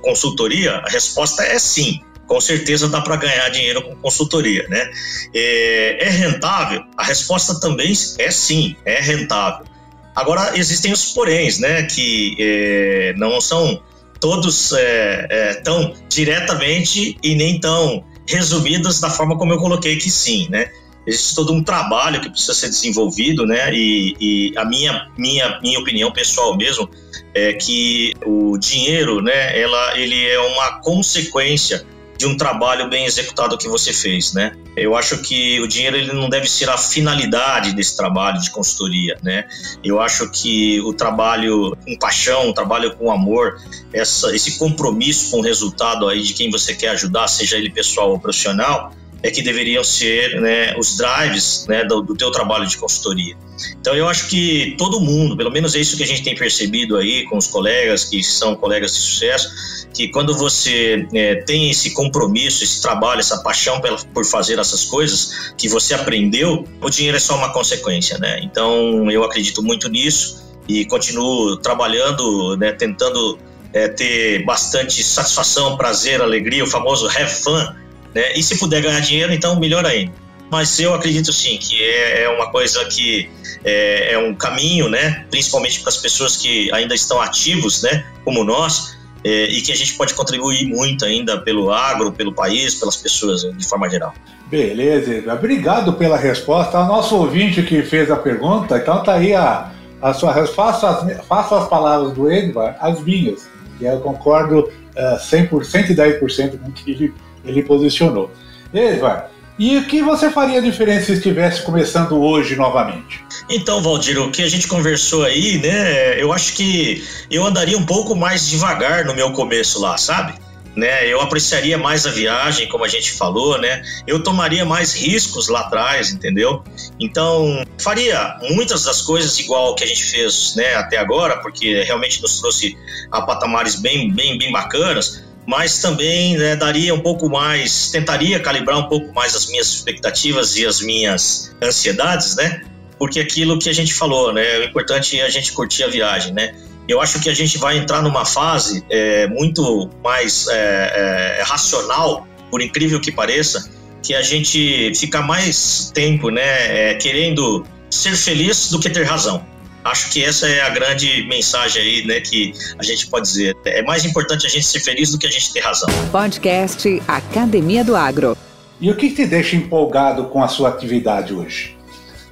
consultoria? A resposta é sim com certeza dá para ganhar dinheiro com consultoria, né? É, é, rentável? A resposta também é sim, é rentável. Agora, existem os poréns, né, que é, não são todos é, é, tão diretamente e nem tão resumidos da forma como eu coloquei que sim, né? Existe todo um trabalho que precisa ser desenvolvido, né? E, e a minha, minha, minha opinião pessoal mesmo é que o dinheiro, né, ela, ele é uma consequência de um trabalho bem executado que você fez, né? Eu acho que o dinheiro ele não deve ser a finalidade desse trabalho de consultoria, né? Eu acho que o trabalho com paixão, o trabalho com amor, essa, esse compromisso com o resultado aí de quem você quer ajudar, seja ele pessoal ou profissional, é que deveriam ser né, os drives né, do, do teu trabalho de consultoria. Então eu acho que todo mundo, pelo menos é isso que a gente tem percebido aí com os colegas que são colegas de sucesso, que quando você é, tem esse compromisso, esse trabalho, essa paixão por fazer essas coisas que você aprendeu, o dinheiro é só uma consequência, né? Então eu acredito muito nisso e continuo trabalhando, né, tentando é, ter bastante satisfação, prazer, alegria, o famoso have fun, né? E se puder ganhar dinheiro, então melhor ainda. Mas eu acredito sim que é, é uma coisa que é, é um caminho, né? Principalmente para as pessoas que ainda estão ativos, né? Como nós, é, e que a gente pode contribuir muito ainda pelo agro, pelo país, pelas pessoas de forma geral. Beleza, obrigado pela resposta. O nosso ouvinte que fez a pergunta, então tá aí a, a sua resposta. Faça as, palavras do Edvar as minhas, que eu concordo uh, 100%, 110% com o que ele ele posicionou. Eva, e o que você faria diferente se estivesse começando hoje novamente? Então, Valdir, o que a gente conversou aí, né? Eu acho que eu andaria um pouco mais devagar no meu começo lá, sabe? Né, eu apreciaria mais a viagem, como a gente falou, né? Eu tomaria mais riscos lá atrás, entendeu? Então, faria muitas das coisas igual que a gente fez, né, até agora, porque realmente nos trouxe a patamares bem, bem, bem bacanas mas também né, daria um pouco mais, tentaria calibrar um pouco mais as minhas expectativas e as minhas ansiedades, né? Porque aquilo que a gente falou, né? O importante é a gente curtir a viagem, né? Eu acho que a gente vai entrar numa fase é, muito mais é, é, racional, por incrível que pareça, que a gente fica mais tempo, né, é, querendo ser feliz do que ter razão. Acho que essa é a grande mensagem aí, né, que a gente pode dizer. É mais importante a gente ser feliz do que a gente ter razão. Podcast Academia do Agro. E o que te deixa empolgado com a sua atividade hoje?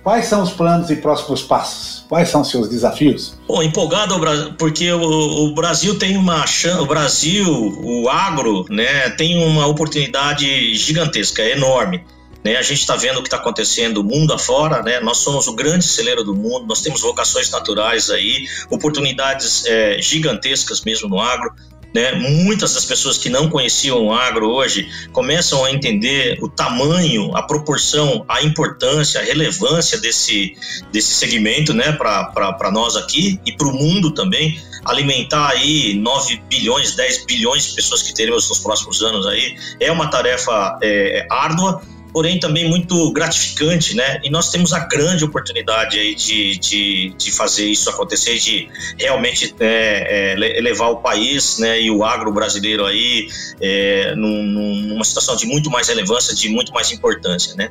Quais são os planos e próximos passos? Quais são seus desafios? Bom, empolgado porque o, Brasil tem uma chance, o Brasil, o agro, né, tem uma oportunidade gigantesca, enorme. Né, a gente está vendo o que está acontecendo mundo afora, né? Nós somos o grande celeiro do mundo, nós temos vocações naturais aí, oportunidades é, gigantescas mesmo no agro. Né? Muitas das pessoas que não conheciam o agro hoje começam a entender o tamanho, a proporção, a importância, a relevância desse, desse segmento né? para nós aqui e para o mundo também. Alimentar aí 9 bilhões, 10 bilhões de pessoas que teremos nos próximos anos aí é uma tarefa é, árdua, porém também muito gratificante, né? E nós temos a grande oportunidade aí de, de, de fazer isso acontecer, de realmente é, é, elevar o país, né? E o agro brasileiro aí é, num, numa situação de muito mais relevância, de muito mais importância, né?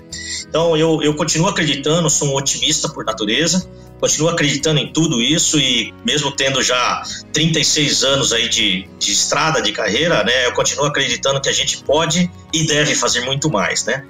Então eu, eu continuo acreditando, sou um otimista por natureza, continuo acreditando em tudo isso e mesmo tendo já 36 anos aí de, de estrada, de carreira, né, eu continuo acreditando que a gente pode e deve fazer muito mais, né.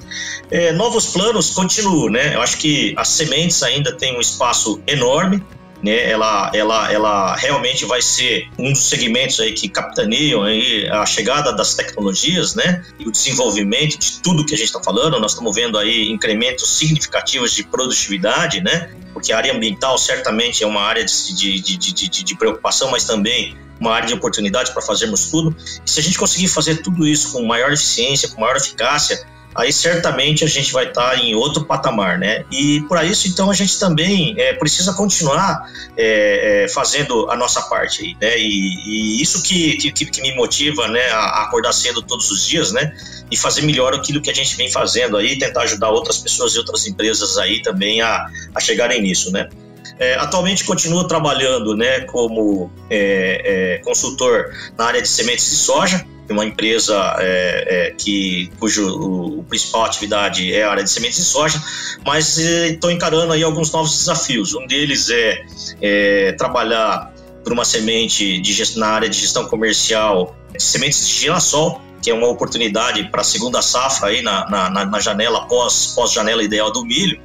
É, novos planos, continuo, né, eu acho que as sementes ainda têm um espaço enorme, né, ela, ela, ela realmente vai ser um dos segmentos aí que capitaneiam aí a chegada das tecnologias, né, e o desenvolvimento de tudo que a gente está falando. Nós estamos vendo aí incrementos significativos de produtividade, né, porque a área ambiental certamente é uma área de, de, de, de, de preocupação, mas também uma área de oportunidade para fazermos tudo. E se a gente conseguir fazer tudo isso com maior eficiência, com maior eficácia, aí certamente a gente vai estar tá em outro patamar, né? E por isso, então, a gente também é, precisa continuar é, é, fazendo a nossa parte aí, né? E, e isso que, que, que, me motiva, né, a acordar cedo todos os dias, né? E fazer melhor aquilo que a gente vem fazendo aí, tentar ajudar outras pessoas e outras empresas aí também a, a chegarem nisso, né? É, atualmente continuo trabalhando né, como é, é, consultor na área de sementes de soja, uma empresa é, é, que cujo o, o, principal atividade é a área de sementes de soja, mas estou encarando aí alguns novos desafios. Um deles é, é trabalhar por uma semente de, na área de gestão comercial de sementes de girassol, que é uma oportunidade para a segunda safra aí na, na, na janela pós, pós janela ideal do milho.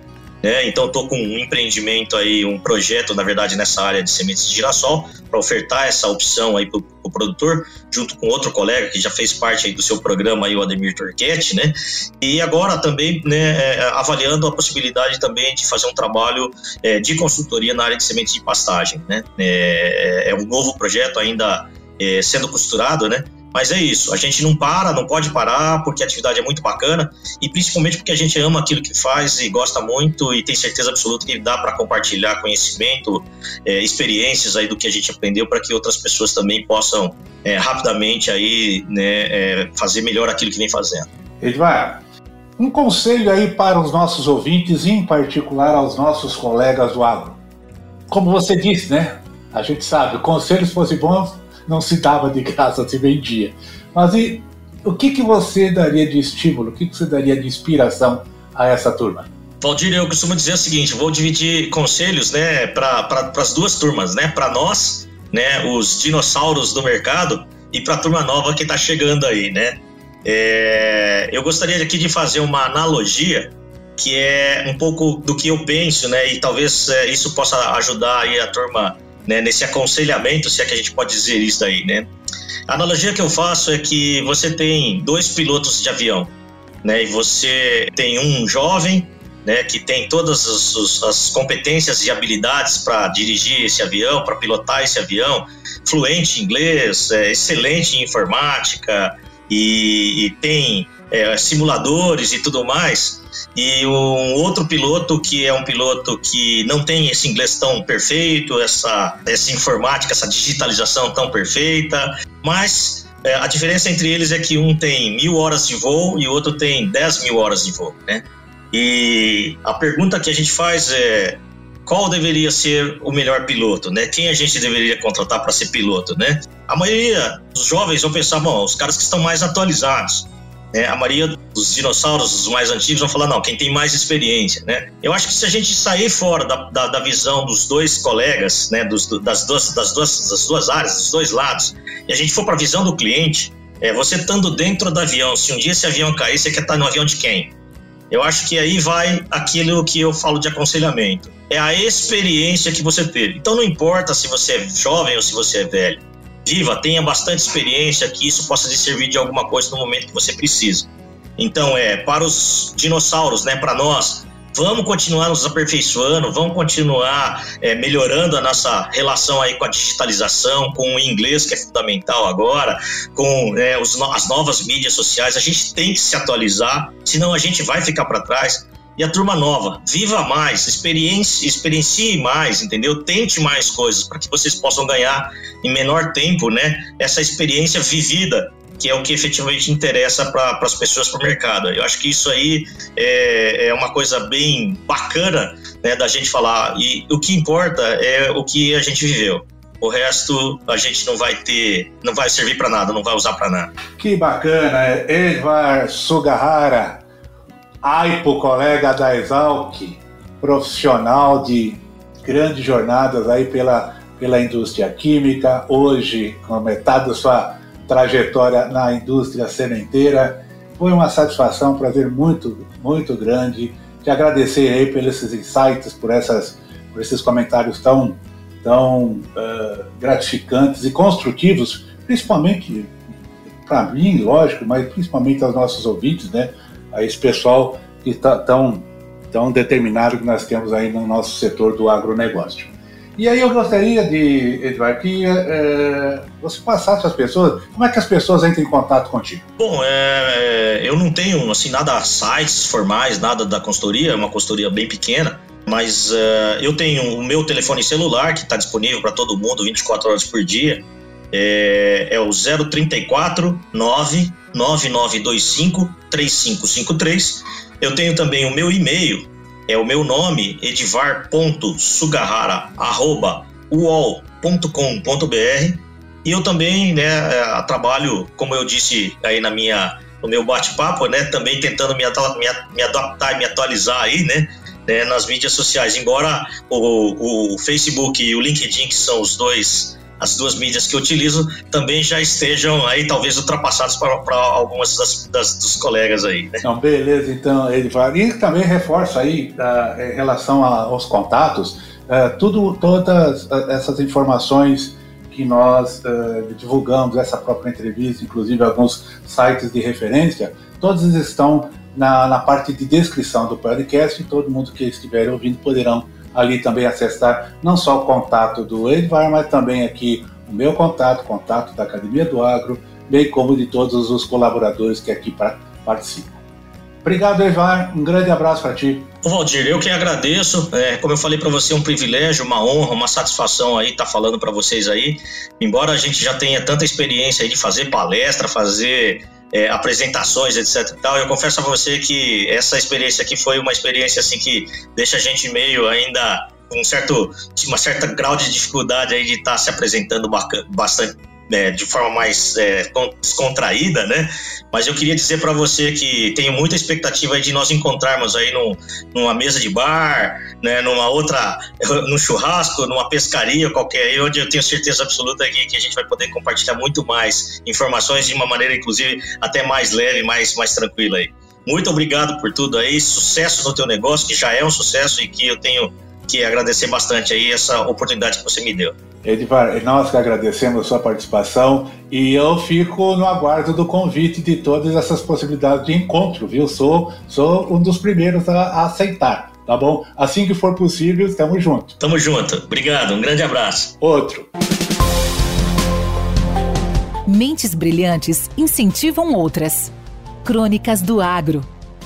Né? Então, estou com um empreendimento aí, um projeto, na verdade, nessa área de sementes de girassol, para ofertar essa opção aí para o produtor, junto com outro colega que já fez parte aí do seu programa, aí, o Ademir Torquete, né? E agora também né, é, avaliando a possibilidade também de fazer um trabalho é, de consultoria na área de sementes de pastagem, né? É, é um novo projeto ainda é, sendo costurado, né? Mas é isso, a gente não para, não pode parar, porque a atividade é muito bacana e principalmente porque a gente ama aquilo que faz e gosta muito e tem certeza absoluta que dá para compartilhar conhecimento, é, experiências aí do que a gente aprendeu para que outras pessoas também possam é, rapidamente aí né, é, fazer melhor aquilo que vem fazendo. Edvar, um conselho aí para os nossos ouvintes, em particular aos nossos colegas do agro. Como você disse, né? A gente sabe, conselhos fossem bons, não se dava de graça, se vendia. Mas e o que, que você daria de estímulo, o que, que você daria de inspiração a essa turma? Valdir, eu costumo dizer o seguinte: vou dividir conselhos né, para pra, as duas turmas, né? Para nós, né, os dinossauros do mercado, e para a turma nova que está chegando aí, né? É, eu gostaria aqui de fazer uma analogia que é um pouco do que eu penso, né? E talvez é, isso possa ajudar aí a turma né, nesse aconselhamento, se é que a gente pode dizer isso aí, né? A analogia que eu faço é que você tem dois pilotos de avião, né? E você tem um jovem, né, que tem todas as, as competências e habilidades para dirigir esse avião, para pilotar esse avião, fluente em inglês, é, excelente em informática e, e tem é, simuladores e tudo mais e um outro piloto que é um piloto que não tem esse inglês tão perfeito, essa, essa informática, essa digitalização tão perfeita, mas é, a diferença entre eles é que um tem mil horas de voo e o outro tem dez mil horas de voo, né? E a pergunta que a gente faz é qual deveria ser o melhor piloto, né? Quem a gente deveria contratar para ser piloto, né? A maioria dos jovens vão pensar, bom, os caras que estão mais atualizados. Né? A maioria dos dinossauros, os mais antigos, vão falar, não, quem tem mais experiência, né? Eu acho que se a gente sair fora da, da, da visão dos dois colegas, né, dos, das, duas, das, duas, das duas áreas, dos dois lados, e a gente for para a visão do cliente, é, você estando dentro do avião, se um dia esse avião cair, você quer estar no avião de quem? Eu acho que aí vai aquilo que eu falo de aconselhamento. É a experiência que você teve. Então não importa se você é jovem ou se você é velho. Viva, tenha bastante experiência que isso possa lhe servir de alguma coisa no momento que você precisa. Então é para os dinossauros, né, para nós, vamos continuar nos aperfeiçoando, vamos continuar é, melhorando a nossa relação aí com a digitalização, com o inglês que é fundamental agora, com é, os, as novas mídias sociais. A gente tem que se atualizar, senão a gente vai ficar para trás. E a turma nova, viva mais, experiencie, experiencie mais, entendeu? Tente mais coisas para que vocês possam ganhar em menor tempo, né? Essa experiência vivida que é o que efetivamente interessa para as pessoas para o mercado. Eu acho que isso aí é, é uma coisa bem bacana né, da gente falar. E o que importa é o que a gente viveu. O resto a gente não vai ter, não vai servir para nada, não vai usar para nada. Que bacana, Edvar Sugahara, AIPO, colega da Exalc, profissional de grandes jornadas aí pela, pela indústria química, hoje com metade da sua trajetória na indústria sementeira. Foi uma satisfação, um prazer muito, muito grande. Te agradecer aí pelos esses insights, por, essas, por esses comentários tão, tão uh, gratificantes e construtivos, principalmente para mim, lógico, mas principalmente aos nossos ouvintes, né? A esse pessoal que está tão, tão determinado que nós temos aí no nosso setor do agronegócio. E aí eu gostaria de, Edvar, que é, você passasse às pessoas, como é que as pessoas entram em contato contigo? Bom, é, eu não tenho assim nada sites formais, nada da consultoria, é uma consultoria bem pequena, mas é, eu tenho o meu telefone celular que está disponível para todo mundo 24 horas por dia, é, é o 034 99925 3553. Eu tenho também o meu e-mail, é o meu nome, edivar.sugarrara.uol.com.br e eu também né, é, trabalho, como eu disse aí na minha, no meu bate-papo, né, também tentando me, me, me adaptar e me atualizar aí, né, né, nas mídias sociais. Embora o, o Facebook e o LinkedIn, que são os dois as duas mídias que eu utilizo também já estejam aí talvez ultrapassadas para algumas das, das, dos colegas aí. Né? Então, beleza, então, Edivar. E também reforço aí uh, em relação a, aos contatos, uh, tudo, todas essas informações que nós divulgamos, essa própria entrevista, inclusive alguns sites de referência, todos estão na, na parte de descrição do podcast e todo mundo que estiver ouvindo poderão ali também acessar não só o contato do Edvar, mas também aqui o meu contato, contato da Academia do Agro, bem como de todos os colaboradores que aqui participam. Obrigado, Edvar. Um grande abraço para ti. Ô, Valdir, eu que agradeço. É, como eu falei para você, é um privilégio, uma honra, uma satisfação aí estar tá falando para vocês aí. Embora a gente já tenha tanta experiência de fazer palestra, fazer é, apresentações, etc. Tal. Eu confesso a você que essa experiência aqui foi uma experiência assim que deixa a gente meio ainda um certo, uma certa grau de dificuldade aí de estar tá se apresentando bastante é, de forma mais é, descontraída, né? Mas eu queria dizer para você que tenho muita expectativa de nós encontrarmos aí num, numa mesa de bar, né? Numa outra, num churrasco, numa pescaria qualquer aí, onde eu tenho certeza absoluta que, que a gente vai poder compartilhar muito mais informações de uma maneira, inclusive, até mais leve, mais, mais tranquila aí. Muito obrigado por tudo aí, sucesso no teu negócio, que já é um sucesso e que eu tenho que agradecer bastante aí essa oportunidade que você me deu. Edvar, nós que agradecemos a sua participação e eu fico no aguardo do convite de todas essas possibilidades de encontro, viu? Sou, sou um dos primeiros a, a aceitar, tá bom? Assim que for possível, estamos juntos. Tamo junto. Obrigado, um grande abraço. Outro. Mentes brilhantes incentivam outras. Crônicas do Agro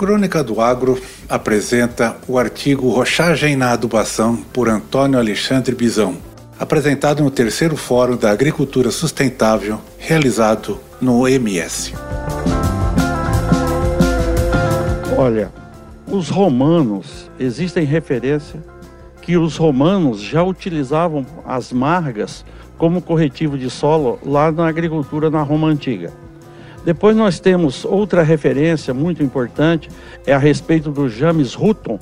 Crônica do Agro apresenta o artigo Rochagem na Adubação por Antônio Alexandre Bizão, apresentado no terceiro Fórum da Agricultura Sustentável, realizado no MS. Olha, os romanos, existem referência que os romanos já utilizavam as margas como corretivo de solo lá na agricultura na Roma antiga. Depois nós temos outra referência muito importante, é a respeito do James Hutton.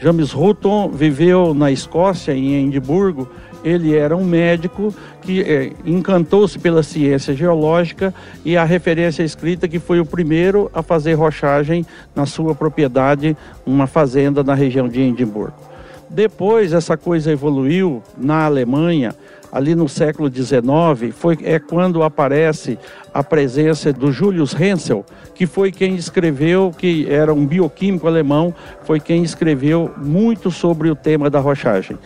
James Hutton viveu na Escócia, em Edimburgo. Ele era um médico que é, encantou-se pela ciência geológica e a referência escrita que foi o primeiro a fazer rochagem na sua propriedade, uma fazenda na região de Edimburgo. Depois essa coisa evoluiu na Alemanha, ali no século XIX, foi, é quando aparece a presença do Julius Hensel, que foi quem escreveu, que era um bioquímico alemão, foi quem escreveu muito sobre o tema da rochagem.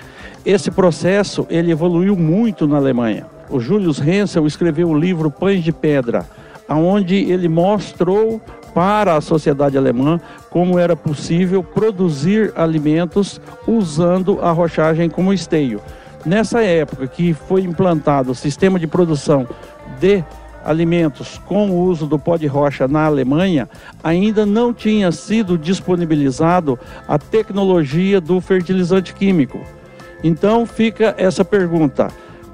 Esse processo ele evoluiu muito na Alemanha. O Julius Hensel escreveu o livro Pães de Pedra, onde ele mostrou para a sociedade alemã como era possível produzir alimentos usando a rochagem como esteio. Nessa época que foi implantado o sistema de produção de alimentos com o uso do pó de rocha na Alemanha, ainda não tinha sido disponibilizado a tecnologia do fertilizante químico. Então fica essa pergunta: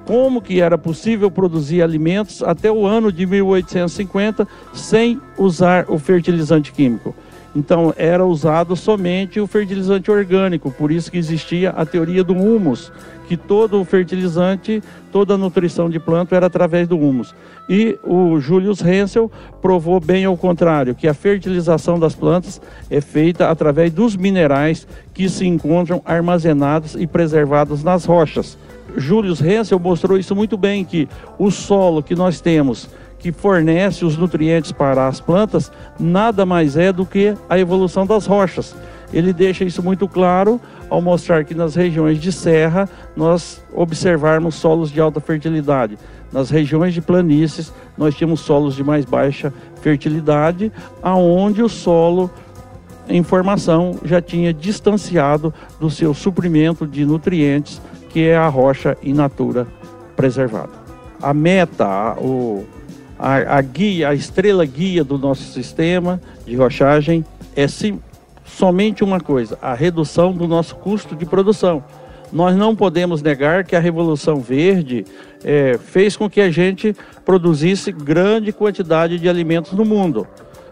como que era possível produzir alimentos até o ano de 1850 sem usar o fertilizante químico? Então era usado somente o fertilizante orgânico, por isso que existia a teoria do humus, que todo o fertilizante, toda a nutrição de planta era através do humus. E o Julius Hensel provou bem ao contrário, que a fertilização das plantas é feita através dos minerais que se encontram armazenados e preservados nas rochas. Julius Hensel mostrou isso muito bem que o solo que nós temos que fornece os nutrientes para as plantas nada mais é do que a evolução das rochas. Ele deixa isso muito claro ao mostrar que nas regiões de serra nós observarmos solos de alta fertilidade. Nas regiões de planícies nós tínhamos solos de mais baixa fertilidade, aonde o solo em formação já tinha distanciado do seu suprimento de nutrientes, que é a rocha in natura preservada. A meta, o, a, a, guia, a estrela guia do nosso sistema de rochagem é sim, somente uma coisa: a redução do nosso custo de produção. Nós não podemos negar que a Revolução Verde é, fez com que a gente produzisse grande quantidade de alimentos no mundo.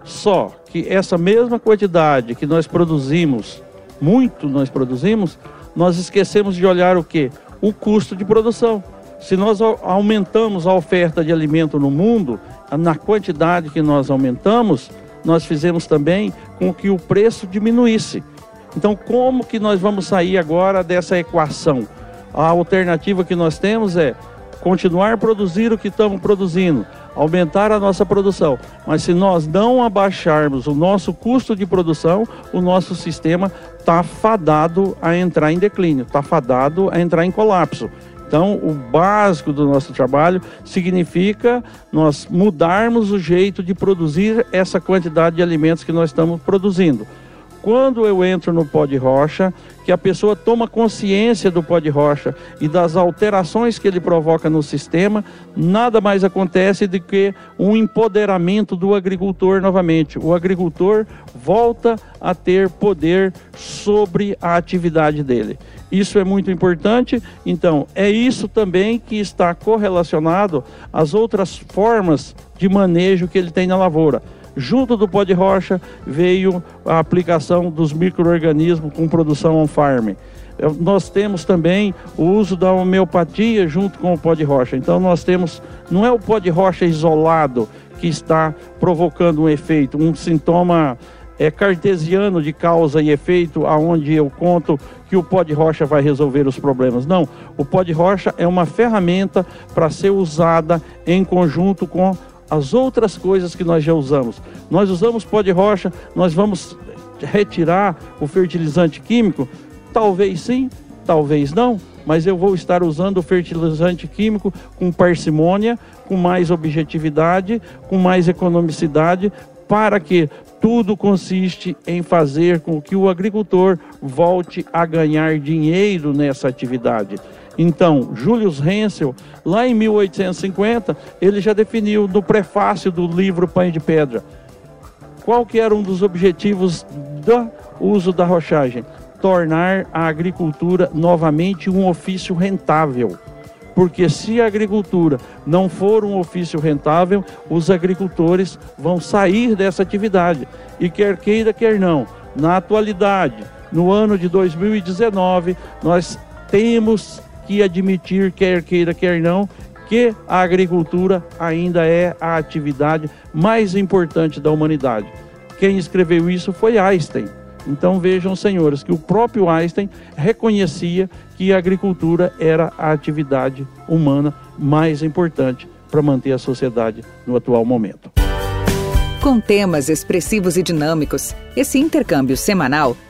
Só que essa mesma quantidade que nós produzimos, muito nós produzimos, nós esquecemos de olhar o que? O custo de produção. Se nós aumentamos a oferta de alimento no mundo, na quantidade que nós aumentamos, nós fizemos também com que o preço diminuísse. Então, como que nós vamos sair agora dessa equação? A alternativa que nós temos é continuar a produzir o que estamos produzindo, aumentar a nossa produção. Mas se nós não abaixarmos o nosso custo de produção, o nosso sistema está fadado a entrar em declínio, está fadado a entrar em colapso. Então, o básico do nosso trabalho significa nós mudarmos o jeito de produzir essa quantidade de alimentos que nós estamos produzindo. Quando eu entro no pó de rocha, que a pessoa toma consciência do pó de rocha e das alterações que ele provoca no sistema, nada mais acontece do que um empoderamento do agricultor novamente. O agricultor volta a ter poder sobre a atividade dele. Isso é muito importante. Então, é isso também que está correlacionado às outras formas de manejo que ele tem na lavoura. Junto do pó de rocha veio a aplicação dos micro-organismos com produção on-farm. Nós temos também o uso da homeopatia junto com o pó de rocha. Então nós temos, não é o pó de rocha isolado que está provocando um efeito, um sintoma é, cartesiano de causa e efeito, aonde eu conto que o pó de rocha vai resolver os problemas. Não, o pó de rocha é uma ferramenta para ser usada em conjunto com as outras coisas que nós já usamos. Nós usamos pó de rocha, nós vamos retirar o fertilizante químico? Talvez sim, talvez não, mas eu vou estar usando o fertilizante químico com parcimônia, com mais objetividade, com mais economicidade, para que tudo consiste em fazer com que o agricultor volte a ganhar dinheiro nessa atividade. Então, Julius Hensel, lá em 1850, ele já definiu no prefácio do livro Pães de Pedra qual que era um dos objetivos do uso da rochagem? Tornar a agricultura novamente um ofício rentável. Porque se a agricultura não for um ofício rentável, os agricultores vão sair dessa atividade. E quer queira, quer não, na atualidade, no ano de 2019, nós temos que admitir, quer queira, quer não, que a agricultura ainda é a atividade mais importante da humanidade. Quem escreveu isso foi Einstein. Então vejam, senhores, que o próprio Einstein reconhecia que a agricultura era a atividade humana mais importante para manter a sociedade no atual momento. Com temas expressivos e dinâmicos, esse intercâmbio semanal